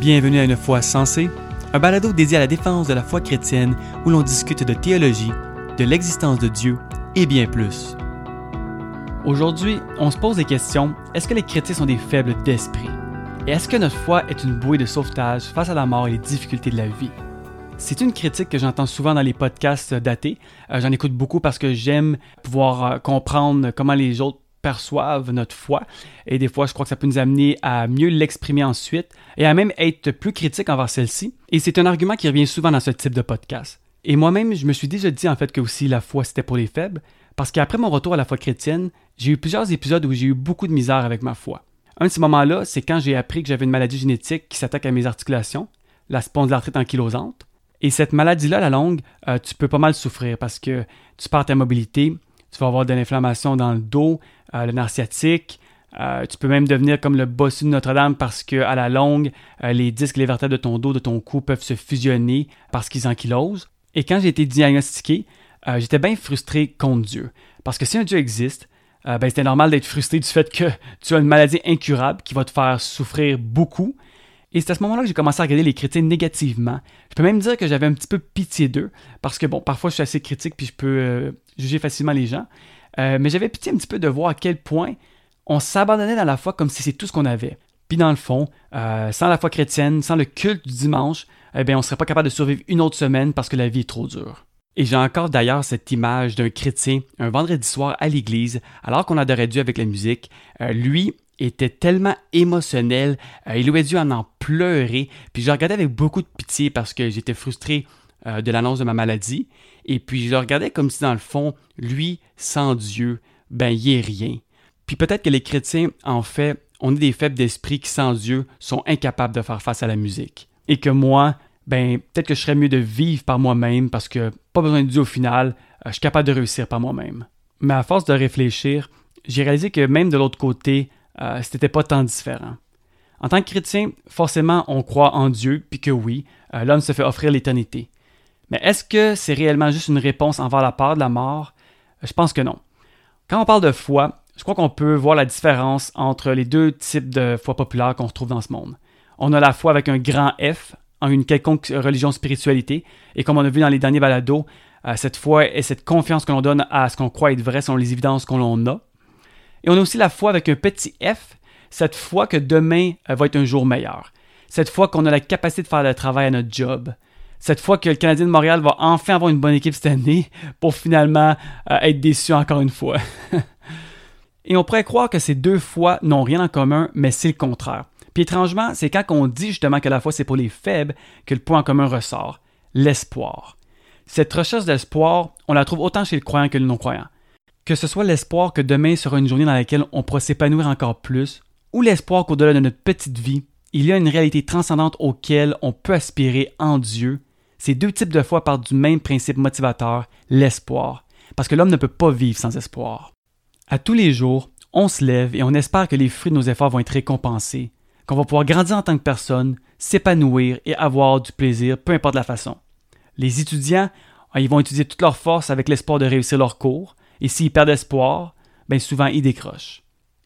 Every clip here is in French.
Bienvenue à une foi sensée, un balado dédié à la défense de la foi chrétienne où l'on discute de théologie, de l'existence de Dieu et bien plus. Aujourd'hui, on se pose des questions. Est-ce que les chrétiens sont des faibles d'esprit? Et est-ce que notre foi est une bouée de sauvetage face à la mort et les difficultés de la vie? C'est une critique que j'entends souvent dans les podcasts datés. Euh, j'en écoute beaucoup parce que j'aime pouvoir euh, comprendre comment les autres perçoivent notre foi. Et des fois, je crois que ça peut nous amener à mieux l'exprimer ensuite et à même être plus critique envers celle-ci. Et c'est un argument qui revient souvent dans ce type de podcast. Et moi-même, je me suis déjà dit en fait que aussi la foi c'était pour les faibles, parce qu'après mon retour à la foi chrétienne, j'ai eu plusieurs épisodes où j'ai eu beaucoup de misère avec ma foi. Un de ces moments-là, c'est quand j'ai appris que j'avais une maladie génétique qui s'attaque à mes articulations, la spondylarthrite ankylosante. Et cette maladie-là, la longue, euh, tu peux pas mal souffrir parce que tu perds ta mobilité, tu vas avoir de l'inflammation dans le dos, euh, le nerf sciatique. Euh, tu peux même devenir comme le bossu de Notre-Dame parce que à la longue, euh, les disques les vertèbres de ton dos, de ton cou peuvent se fusionner parce qu'ils ankylosent. Et quand j'ai été diagnostiqué, j'étais bien frustré contre Dieu. Parce que si un Dieu existe, ben, c'était normal d'être frustré du fait que tu as une maladie incurable qui va te faire souffrir beaucoup. Et c'est à ce moment-là que j'ai commencé à regarder les critiques négativement. Je peux même dire que j'avais un petit peu pitié d'eux, parce que bon, parfois je suis assez critique puis je peux juger facilement les gens. Euh, mais j'avais pitié un petit peu de voir à quel point on s'abandonnait dans la foi comme si c'est tout ce qu'on avait. Puis dans le fond, euh, sans la foi chrétienne, sans le culte du dimanche, eh bien, on ne serait pas capable de survivre une autre semaine parce que la vie est trop dure. Et j'ai encore d'ailleurs cette image d'un chrétien un vendredi soir à l'église, alors qu'on adorait Dieu avec la musique. Euh, lui était tellement émotionnel, il aurait dû en en pleurer. Puis je le regardais avec beaucoup de pitié parce que j'étais frustré de l'annonce de ma maladie. Et puis je le regardais comme si dans le fond, lui, sans Dieu, ben il est rien. Puis peut-être que les chrétiens, en fait, on est des faibles d'esprit qui sans Dieu sont incapables de faire face à la musique. Et que moi, ben peut-être que je serais mieux de vivre par moi-même parce que pas besoin de Dieu au final, euh, je suis capable de réussir par moi-même. Mais à force de réfléchir, j'ai réalisé que même de l'autre côté, euh, c'était pas tant différent. En tant que chrétien, forcément, on croit en Dieu, puis que oui, euh, l'homme se fait offrir l'éternité. Mais est-ce que c'est réellement juste une réponse envers la peur de la mort? Je pense que non. Quand on parle de foi, je crois qu'on peut voir la différence entre les deux types de foi populaire qu'on retrouve dans ce monde. On a la foi avec un grand F, en une quelconque religion spiritualité, et comme on a vu dans les derniers balados, euh, cette foi et cette confiance que l'on donne à ce qu'on croit être vrai selon les évidences qu'on a. Et on a aussi la foi avec un petit f, cette foi que demain va être un jour meilleur. Cette foi qu'on a la capacité de faire le travail à notre job, cette fois que le Canadien de Montréal va enfin avoir une bonne équipe cette année pour finalement euh, être déçu encore une fois. Et on pourrait croire que ces deux fois n'ont rien en commun, mais c'est le contraire. Puis étrangement, c'est quand on dit justement que la foi c'est pour les faibles que le point en commun ressort, l'espoir. Cette recherche d'espoir, on la trouve autant chez le croyant que le non-croyant. Que ce soit l'espoir que demain sera une journée dans laquelle on pourra s'épanouir encore plus, ou l'espoir qu'au-delà de notre petite vie, il y a une réalité transcendante auquel on peut aspirer en Dieu ces deux types de foi partent du même principe motivateur, l'espoir, parce que l'homme ne peut pas vivre sans espoir. À tous les jours, on se lève et on espère que les fruits de nos efforts vont être récompensés, qu'on va pouvoir grandir en tant que personne, s'épanouir et avoir du plaisir, peu importe la façon. Les étudiants, ils vont utiliser toute leur force avec l'espoir de réussir leur cours, et s'ils perdent espoir, bien souvent ils décrochent.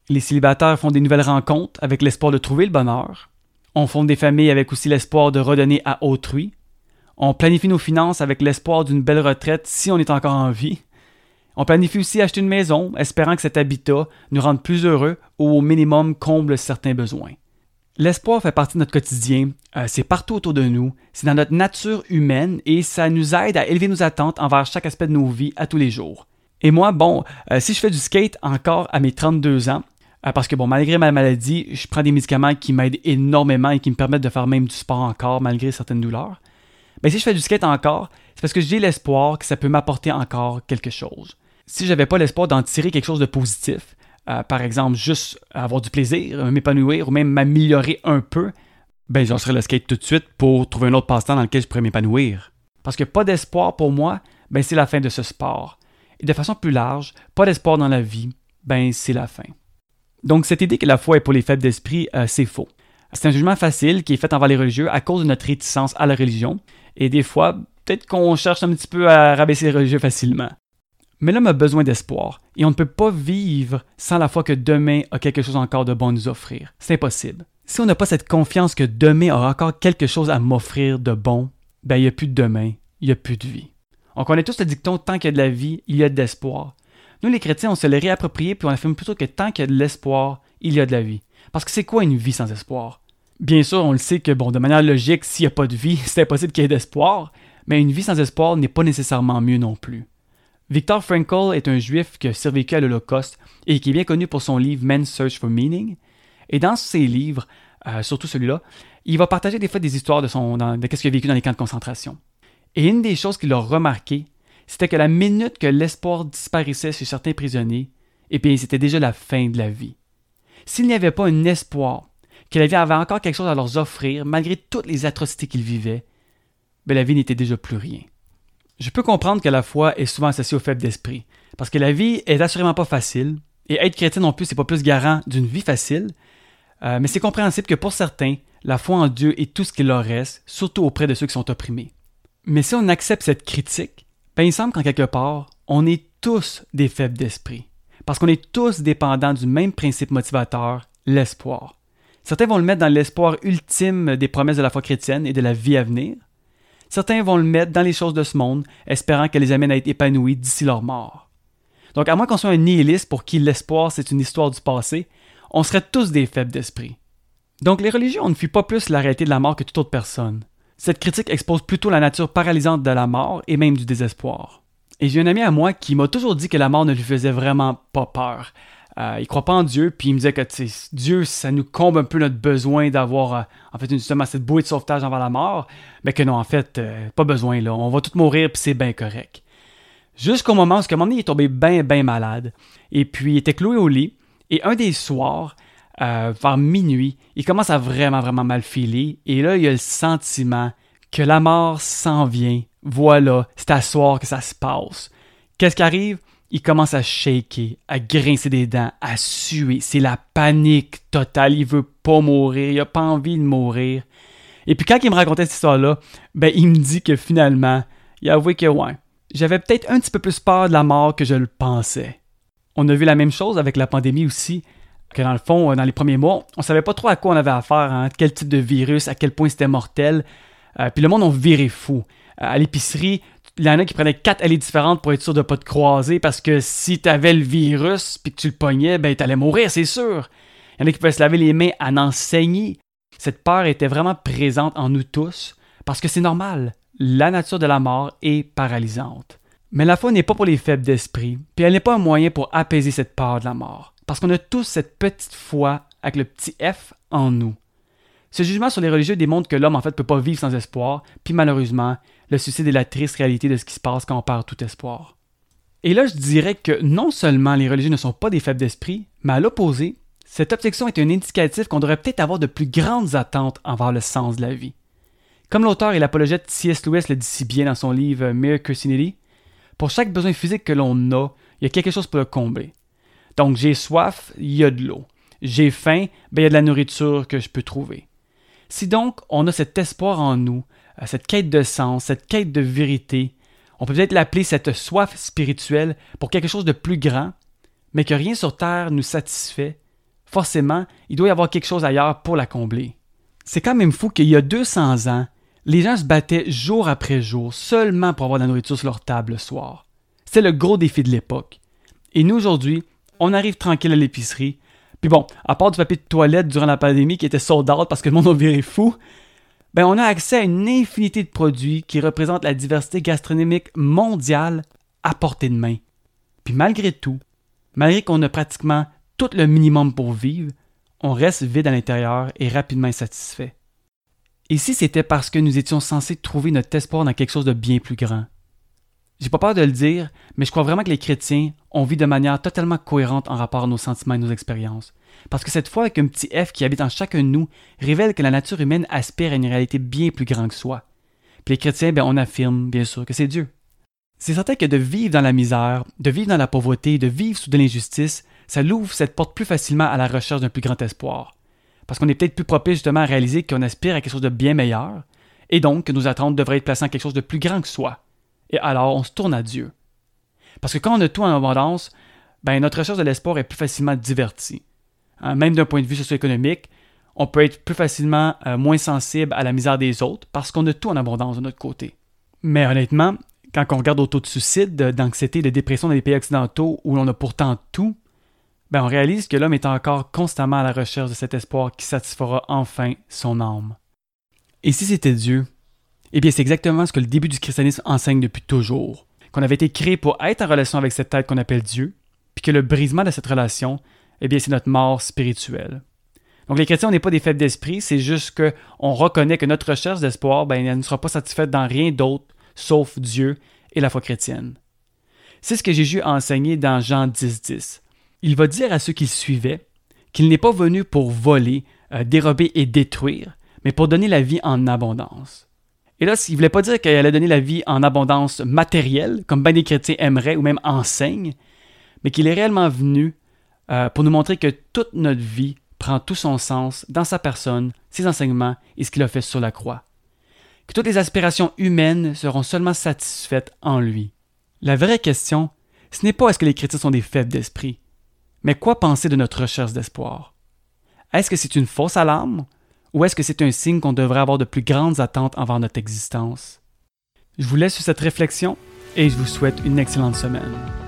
Les célibataires font des nouvelles rencontres avec l'espoir de trouver le bonheur. On fonde des familles avec aussi l'espoir de redonner à autrui, on planifie nos finances avec l'espoir d'une belle retraite si on est encore en vie. On planifie aussi acheter une maison, espérant que cet habitat nous rende plus heureux ou au minimum comble certains besoins. L'espoir fait partie de notre quotidien, euh, c'est partout autour de nous, c'est dans notre nature humaine et ça nous aide à élever nos attentes envers chaque aspect de nos vies à tous les jours. Et moi, bon, euh, si je fais du skate encore à mes 32 ans, euh, parce que bon, malgré ma maladie, je prends des médicaments qui m'aident énormément et qui me permettent de faire même du sport encore malgré certaines douleurs. Mais si je fais du skate encore, c'est parce que j'ai l'espoir que ça peut m'apporter encore quelque chose. Si j'avais pas l'espoir d'en tirer quelque chose de positif, euh, par exemple juste avoir du plaisir, m'épanouir ou même m'améliorer un peu, ben j'en serais le skate tout de suite pour trouver un autre passe-temps dans lequel je pourrais m'épanouir. Parce que pas d'espoir pour moi, ben c'est la fin de ce sport. Et de façon plus large, pas d'espoir dans la vie, ben c'est la fin. Donc cette idée que la foi est pour les faibles d'esprit, euh, c'est faux. C'est un jugement facile qui est fait envers les religieux à cause de notre réticence à la religion, et des fois, peut-être qu'on cherche un petit peu à rabaisser les religieux facilement. Mais l'homme a besoin d'espoir, et on ne peut pas vivre sans la foi que demain a quelque chose encore de bon à nous offrir. C'est impossible. Si on n'a pas cette confiance que demain aura encore quelque chose à m'offrir de bon, ben il n'y a plus de demain, il n'y a plus de vie. On connaît tous le dicton tant qu'il y a de la vie, il y a de l'espoir. Nous, les chrétiens, on se l'est réapproprié puis on affirme plutôt que tant qu'il y a de l'espoir, il y a de la vie. Parce que c'est quoi une vie sans espoir? Bien sûr, on le sait que, bon, de manière logique, s'il n'y a pas de vie, c'est impossible qu'il y ait d'espoir, mais une vie sans espoir n'est pas nécessairement mieux non plus. Victor Frankl est un juif qui a survécu à l'Holocauste et qui est bien connu pour son livre Men's Search for Meaning. Et dans ses livres, euh, surtout celui-là, il va partager des fois des histoires de, son, de ce qu'il a vécu dans les camps de concentration. Et une des choses qu'il a remarqué, c'était que la minute que l'espoir disparaissait chez certains prisonniers, eh bien, c'était déjà la fin de la vie. S'il n'y avait pas un espoir, que la vie avait encore quelque chose à leur offrir, malgré toutes les atrocités qu'ils vivaient, ben, la vie n'était déjà plus rien. Je peux comprendre que la foi est souvent associée au faible d'esprit, parce que la vie est assurément pas facile, et être chrétien non plus, c'est pas plus garant d'une vie facile, euh, mais c'est compréhensible que pour certains, la foi en Dieu est tout ce qu'il leur reste, surtout auprès de ceux qui sont opprimés. Mais si on accepte cette critique, ben il semble qu'en quelque part, on est tous des faibles d'esprit, parce qu'on est tous dépendants du même principe motivateur, l'espoir. Certains vont le mettre dans l'espoir ultime des promesses de la foi chrétienne et de la vie à venir, Certains vont le mettre dans les choses de ce monde, espérant qu'elles les amènent à être épanouis d'ici leur mort. Donc, à moins qu'on soit un nihiliste pour qui l'espoir c'est une histoire du passé, on serait tous des faibles d'esprit. Donc, les religions ne fuient pas plus la réalité de la mort que toute autre personne. Cette critique expose plutôt la nature paralysante de la mort et même du désespoir. Et j'ai un ami à moi qui m'a toujours dit que la mort ne lui faisait vraiment pas peur. Euh, il croit pas en Dieu, puis il me disait que Dieu, ça nous comble un peu notre besoin d'avoir euh, en fait justement cette bouée de sauvetage avant la mort, mais que non, en fait, euh, pas besoin là. On va tous mourir, puis c'est bien correct. Jusqu'au moment où, à un moment est tombé bien, bien malade. Et puis, était cloué au lit. Et un des soirs, vers minuit, il commence à vraiment, vraiment mal filer. Et là, il a le sentiment que la mort s'en vient. Voilà, c'est à soir que ça se passe. Qu'est-ce qui arrive? il commence à shaker, à grincer des dents, à suer. C'est la panique totale. Il veut pas mourir. Il a pas envie de mourir. Et puis quand il me racontait cette histoire-là, ben il me dit que finalement, il a avoué que ouais, j'avais peut-être un petit peu plus peur de la mort que je le pensais. On a vu la même chose avec la pandémie aussi, que dans le fond, euh, dans les premiers mois, on savait pas trop à quoi on avait affaire, hein, quel type de virus, à quel point c'était mortel. Euh, puis le monde, on virait fou. Euh, à l'épicerie, il y en a qui prenaient quatre allées différentes pour être sûr de pas te croiser parce que si tu avais le virus puis que tu le pognais, ben t'allais mourir, c'est sûr. Il y en a qui pouvaient se laver les mains à en saigner. Cette peur était vraiment présente en nous tous parce que c'est normal. La nature de la mort est paralysante. Mais la foi n'est pas pour les faibles d'esprit, puis elle n'est pas un moyen pour apaiser cette peur de la mort. Parce qu'on a tous cette petite foi avec le petit F en nous. Ce jugement sur les religieux démontre que l'homme en fait peut pas vivre sans espoir, puis malheureusement, le suicide est la triste réalité de ce qui se passe quand on perd tout espoir. Et là, je dirais que non seulement les religieux ne sont pas des faibles d'esprit, mais à l'opposé, cette objection est un indicatif qu'on devrait peut-être avoir de plus grandes attentes envers le sens de la vie. Comme l'auteur et l'apologète C.S. Lewis le dit si bien dans son livre Mere Christianity, pour chaque besoin physique que l'on a, il y a quelque chose pour le combler. Donc j'ai soif, il y a de l'eau. J'ai faim, ben, il y a de la nourriture que je peux trouver. Si donc on a cet espoir en nous, euh, cette quête de sens, cette quête de vérité, on peut peut-être l'appeler cette soif spirituelle pour quelque chose de plus grand, mais que rien sur Terre nous satisfait, forcément, il doit y avoir quelque chose ailleurs pour la combler. C'est quand même fou qu'il y a 200 ans, les gens se battaient jour après jour seulement pour avoir de la nourriture sur leur table le soir. C'est le gros défi de l'époque. Et nous, aujourd'hui, on arrive tranquille à l'épicerie, puis bon, à part du papier de toilette durant la pandémie qui était sold out parce que le monde a viré fou, ben on a accès à une infinité de produits qui représentent la diversité gastronomique mondiale à portée de main. Puis malgré tout, malgré qu'on a pratiquement tout le minimum pour vivre, on reste vide à l'intérieur et rapidement insatisfait. Et si c'était parce que nous étions censés trouver notre espoir dans quelque chose de bien plus grand? J'ai pas peur de le dire, mais je crois vraiment que les chrétiens ont vit de manière totalement cohérente en rapport à nos sentiments et nos expériences. Parce que cette foi avec un petit F qui habite en chacun de nous révèle que la nature humaine aspire à une réalité bien plus grande que soi. Puis les chrétiens, ben, on affirme, bien sûr, que c'est Dieu. C'est certain que de vivre dans la misère, de vivre dans la pauvreté, de vivre sous de l'injustice, ça l'ouvre cette porte plus facilement à la recherche d'un plus grand espoir. Parce qu'on est peut-être plus propice justement à réaliser qu'on aspire à quelque chose de bien meilleur, et donc que nos attentes devraient être placées en quelque chose de plus grand que soi et alors on se tourne à Dieu. Parce que quand on a tout en abondance, ben, notre recherche de l'espoir est plus facilement divertie. Hein, même d'un point de vue socio-économique, on peut être plus facilement euh, moins sensible à la misère des autres parce qu'on a tout en abondance de notre côté. Mais honnêtement, quand on regarde au taux de suicide, d'anxiété, de dépression dans les pays occidentaux où l'on a pourtant tout, ben on réalise que l'homme est encore constamment à la recherche de cet espoir qui satisfera enfin son âme. Et si c'était Dieu, eh bien c'est exactement ce que le début du christianisme enseigne depuis toujours, qu'on avait été créé pour être en relation avec cette tête qu'on appelle Dieu, puis que le brisement de cette relation, eh bien c'est notre mort spirituelle. Donc les chrétiens, on n'est pas des faibles d'esprit, c'est juste qu'on reconnaît que notre recherche d'espoir, ben, elle ne sera pas satisfaite dans rien d'autre sauf Dieu et la foi chrétienne. C'est ce que Jésus a enseigné dans Jean 10, 10. Il va dire à ceux qui le suivaient qu'il n'est pas venu pour voler, euh, dérober et détruire, mais pour donner la vie en abondance. Et là, il voulait pas dire qu'il allait donner la vie en abondance matérielle, comme bien des chrétiens aimeraient ou même enseignent, mais qu'il est réellement venu euh, pour nous montrer que toute notre vie prend tout son sens dans sa personne, ses enseignements et ce qu'il a fait sur la croix. Que toutes les aspirations humaines seront seulement satisfaites en lui. La vraie question, ce n'est pas est-ce que les chrétiens sont des faibles d'esprit, mais quoi penser de notre recherche d'espoir? Est-ce que c'est une fausse alarme ou est-ce que c'est un signe qu'on devrait avoir de plus grandes attentes envers notre existence? Je vous laisse sur cette réflexion et je vous souhaite une excellente semaine.